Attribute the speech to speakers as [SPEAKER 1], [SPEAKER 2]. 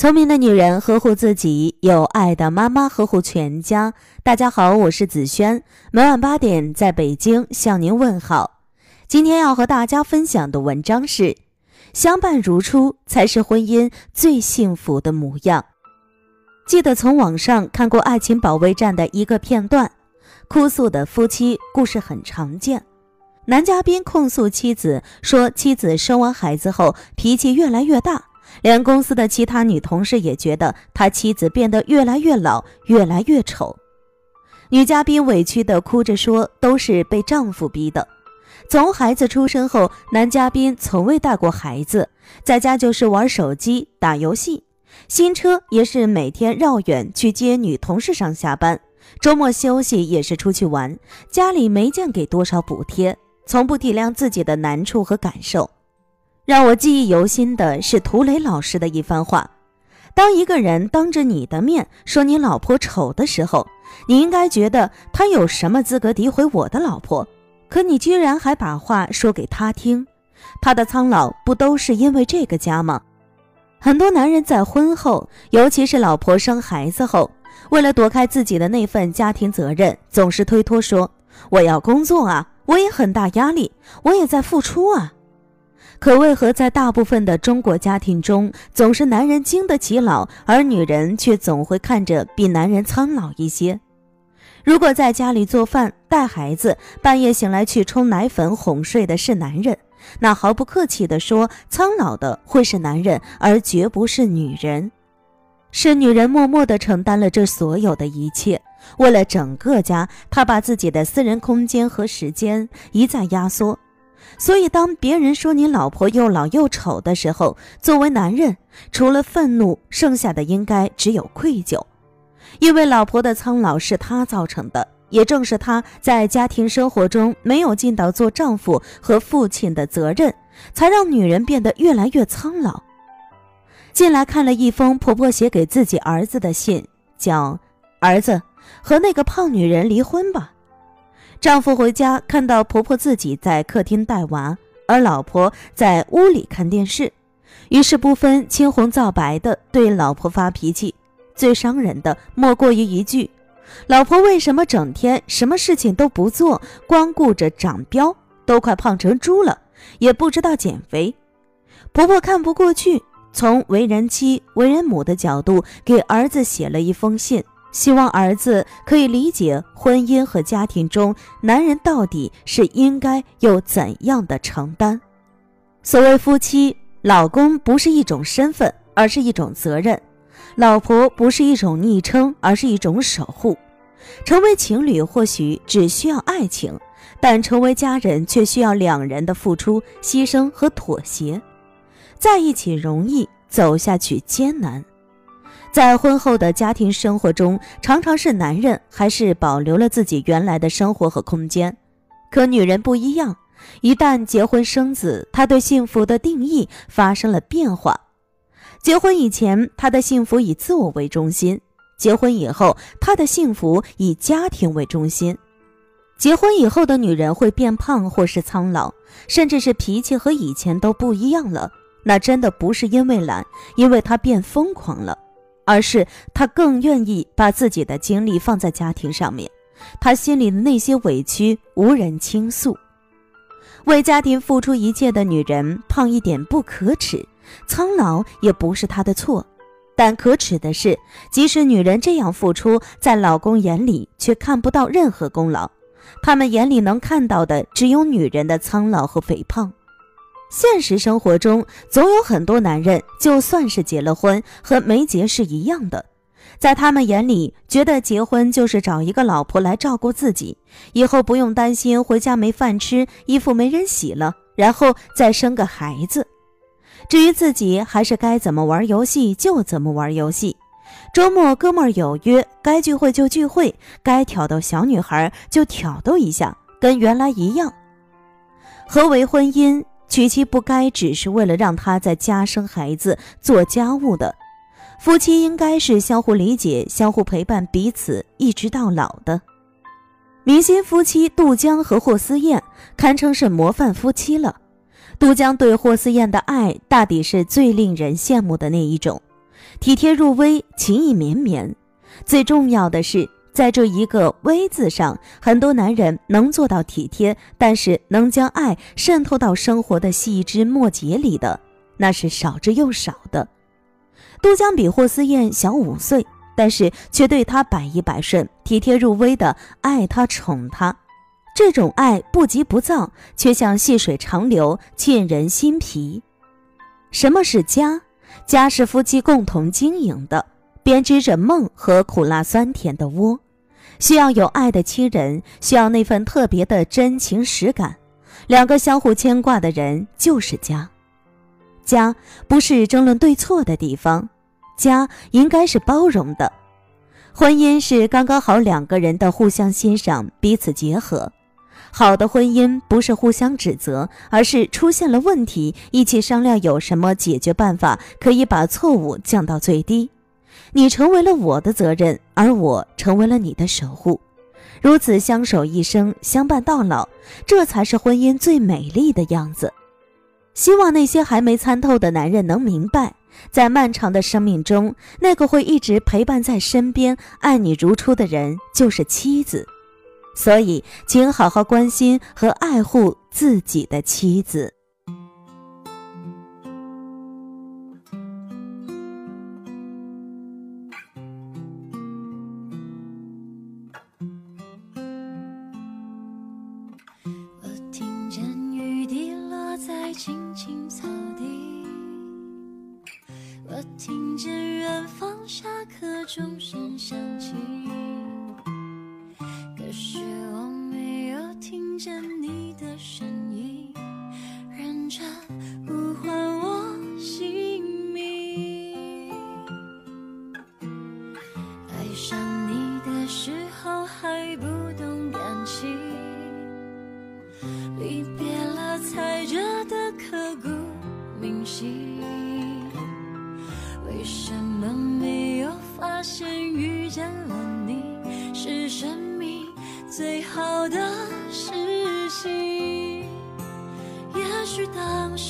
[SPEAKER 1] 聪明的女人呵护自己，有爱的妈妈呵护全家。大家好，我是子轩，每晚八点在北京向您问好。今天要和大家分享的文章是：相伴如初才是婚姻最幸福的模样。记得从网上看过《爱情保卫战》的一个片段，哭诉的夫妻故事很常见。男嘉宾控诉妻子说，妻子生完孩子后脾气越来越大。连公司的其他女同事也觉得他妻子变得越来越老，越来越丑。女嘉宾委屈地哭着说：“都是被丈夫逼的。从孩子出生后，男嘉宾从未带过孩子，在家就是玩手机、打游戏。新车也是每天绕远去接女同事上下班，周末休息也是出去玩。家里没见给多少补贴，从不体谅自己的难处和感受。”让我记忆犹新的是涂磊老师的一番话：当一个人当着你的面说你老婆丑的时候，你应该觉得他有什么资格诋毁我的老婆？可你居然还把话说给他听，他的苍老不都是因为这个家吗？很多男人在婚后，尤其是老婆生孩子后，为了躲开自己的那份家庭责任，总是推脱说：“我要工作啊，我也很大压力，我也在付出啊。”可为何在大部分的中国家庭中，总是男人经得起老，而女人却总会看着比男人苍老一些？如果在家里做饭、带孩子，半夜醒来去冲奶粉哄睡的是男人，那毫不客气地说，苍老的会是男人，而绝不是女人。是女人默默地承担了这所有的一切，为了整个家，她把自己的私人空间和时间一再压缩。所以，当别人说你老婆又老又丑的时候，作为男人，除了愤怒，剩下的应该只有愧疚，因为老婆的苍老是他造成的，也正是他在家庭生活中没有尽到做丈夫和父亲的责任，才让女人变得越来越苍老。进来看了一封婆婆写给自己儿子的信，叫“儿子和那个胖女人离婚吧”。丈夫回家看到婆婆自己在客厅带娃，而老婆在屋里看电视，于是不分青红皂白的对老婆发脾气。最伤人的莫过于一句：“老婆为什么整天什么事情都不做，光顾着长膘，都快胖成猪了，也不知道减肥。”婆婆看不过去，从为人妻、为人母的角度给儿子写了一封信。希望儿子可以理解婚姻和家庭中男人到底是应该有怎样的承担。所谓夫妻，老公不是一种身份，而是一种责任；老婆不是一种昵称，而是一种守护。成为情侣或许只需要爱情，但成为家人却需要两人的付出、牺牲和妥协。在一起容易，走下去艰难。在婚后的家庭生活中，常常是男人还是保留了自己原来的生活和空间，可女人不一样，一旦结婚生子，她对幸福的定义发生了变化。结婚以前，她的幸福以自我为中心；结婚以后，她的幸福以家庭为中心。结婚以后的女人会变胖，或是苍老，甚至是脾气和以前都不一样了。那真的不是因为懒，因为她变疯狂了。而是她更愿意把自己的精力放在家庭上面，她心里的那些委屈无人倾诉。为家庭付出一切的女人，胖一点不可耻，苍老也不是她的错。但可耻的是，即使女人这样付出，在老公眼里却看不到任何功劳，他们眼里能看到的只有女人的苍老和肥胖。现实生活中，总有很多男人，就算是结了婚，和没结是一样的。在他们眼里，觉得结婚就是找一个老婆来照顾自己，以后不用担心回家没饭吃、衣服没人洗了，然后再生个孩子。至于自己，还是该怎么玩游戏就怎么玩游戏。周末哥们儿有约，该聚会就聚会，该挑逗小女孩就挑逗一下，跟原来一样。何为婚姻？娶妻不该只是为了让他在家生孩子、做家务的，夫妻应该是相互理解、相互陪伴彼此，一直到老的。明星夫妻杜江和霍思燕堪称是模范夫妻了。杜江对霍思燕的爱，大抵是最令人羡慕的那一种。体贴入微，情意绵绵。最重要的是，在这一个“微”字上，很多男人能做到体贴，但是能将爱渗透到生活的细枝末节里的，那是少之又少的。都江比霍思燕小五岁，但是却对她百依百顺，体贴入微的爱她、宠她。这种爱不急不躁，却像细水长流，沁人心脾。什么是家？家是夫妻共同经营的，编织着梦和苦辣酸甜的窝，需要有爱的亲人，需要那份特别的真情实感，两个相互牵挂的人就是家。家不是争论对错的地方，家应该是包容的。婚姻是刚刚好两个人的互相欣赏，彼此结合。好的婚姻不是互相指责，而是出现了问题，一起商量有什么解决办法，可以把错误降到最低。你成为了我的责任，而我成为了你的守护，如此相守一生，相伴到老，这才是婚姻最美丽的样子。希望那些还没参透的男人能明白，在漫长的生命中，那个会一直陪伴在身边、爱你如初的人，就是妻子。所以，请好好关心和爱护自己的妻子。
[SPEAKER 2] 远方下课钟声响起可是我没有听见你的声音认真呼唤我姓名。爱上你的时候还不懂感情离别了才觉得刻骨铭心。为什么没有发现遇见了你是生命最好的事情？也许当时